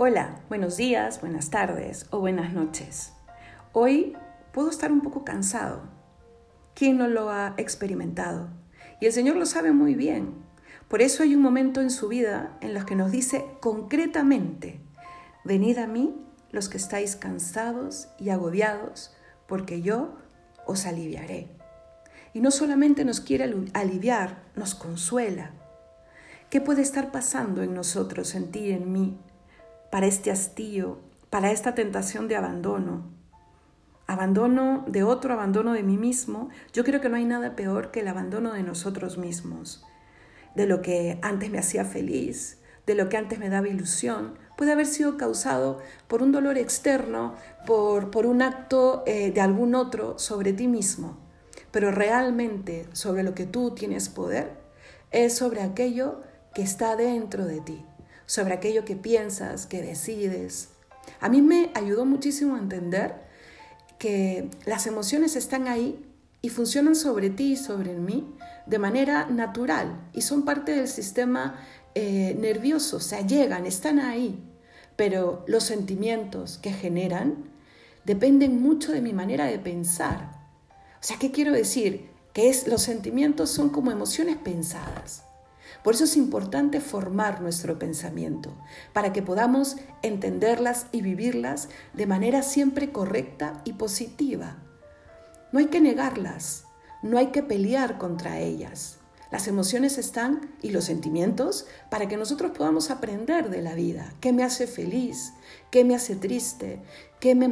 Hola, buenos días, buenas tardes o buenas noches. Hoy puedo estar un poco cansado. ¿Quién no lo ha experimentado? Y el Señor lo sabe muy bien. Por eso hay un momento en su vida en los que nos dice concretamente, venid a mí los que estáis cansados y agobiados, porque yo os aliviaré. Y no solamente nos quiere aliviar, nos consuela. ¿Qué puede estar pasando en nosotros, en ti, en mí? Para este hastío, para esta tentación de abandono. Abandono de otro, abandono de mí mismo. Yo creo que no hay nada peor que el abandono de nosotros mismos, de lo que antes me hacía feliz, de lo que antes me daba ilusión. Puede haber sido causado por un dolor externo, por, por un acto eh, de algún otro sobre ti mismo. Pero realmente sobre lo que tú tienes poder es sobre aquello que está dentro de ti sobre aquello que piensas, que decides. A mí me ayudó muchísimo a entender que las emociones están ahí y funcionan sobre ti y sobre mí de manera natural y son parte del sistema eh, nervioso, o sea, llegan, están ahí, pero los sentimientos que generan dependen mucho de mi manera de pensar. O sea, ¿qué quiero decir? Que es, los sentimientos son como emociones pensadas. Por eso es importante formar nuestro pensamiento, para que podamos entenderlas y vivirlas de manera siempre correcta y positiva. No hay que negarlas, no hay que pelear contra ellas. Las emociones están y los sentimientos para que nosotros podamos aprender de la vida. ¿Qué me hace feliz? ¿Qué me hace triste? ¿Qué me,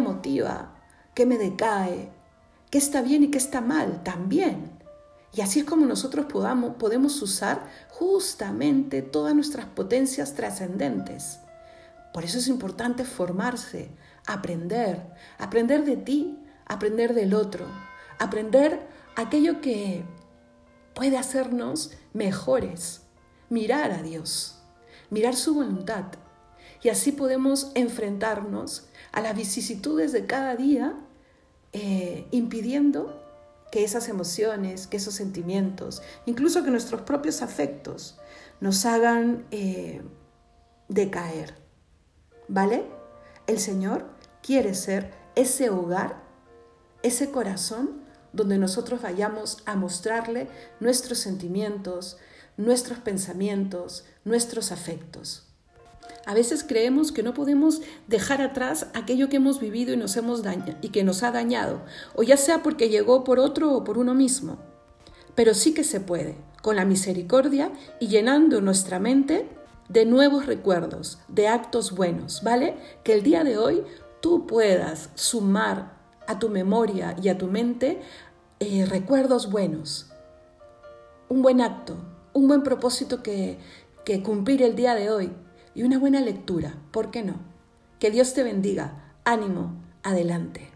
motiva? ¿Qué me decae? ¿Qué está bien y qué está mal? También. Y así es como nosotros podamos, podemos usar justamente todas nuestras potencias trascendentes. Por eso es importante formarse, aprender, aprender de ti, aprender del otro, aprender aquello que puede hacernos mejores, mirar a Dios, mirar su voluntad. Y así podemos enfrentarnos a las vicisitudes de cada día, eh, impidiendo que esas emociones, que esos sentimientos, incluso que nuestros propios afectos nos hagan eh, decaer. ¿Vale? El Señor quiere ser ese hogar, ese corazón donde nosotros vayamos a mostrarle nuestros sentimientos, nuestros pensamientos, nuestros afectos. A veces creemos que no podemos dejar atrás aquello que hemos vivido y, nos hemos y que nos ha dañado, o ya sea porque llegó por otro o por uno mismo. Pero sí que se puede, con la misericordia y llenando nuestra mente de nuevos recuerdos, de actos buenos, ¿vale? Que el día de hoy tú puedas sumar a tu memoria y a tu mente eh, recuerdos buenos, un buen acto, un buen propósito que cumplir el día de hoy, y una buena lectura, ¿por qué no? Que Dios te bendiga. Ánimo, adelante.